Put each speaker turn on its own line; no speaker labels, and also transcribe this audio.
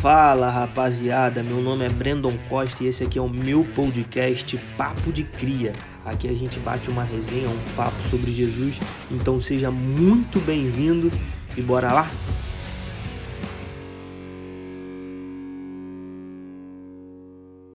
Fala rapaziada, meu nome é Brandon Costa e esse aqui é o meu podcast Papo de Cria. Aqui a gente bate uma resenha, um papo sobre Jesus, então seja muito bem-vindo e bora lá?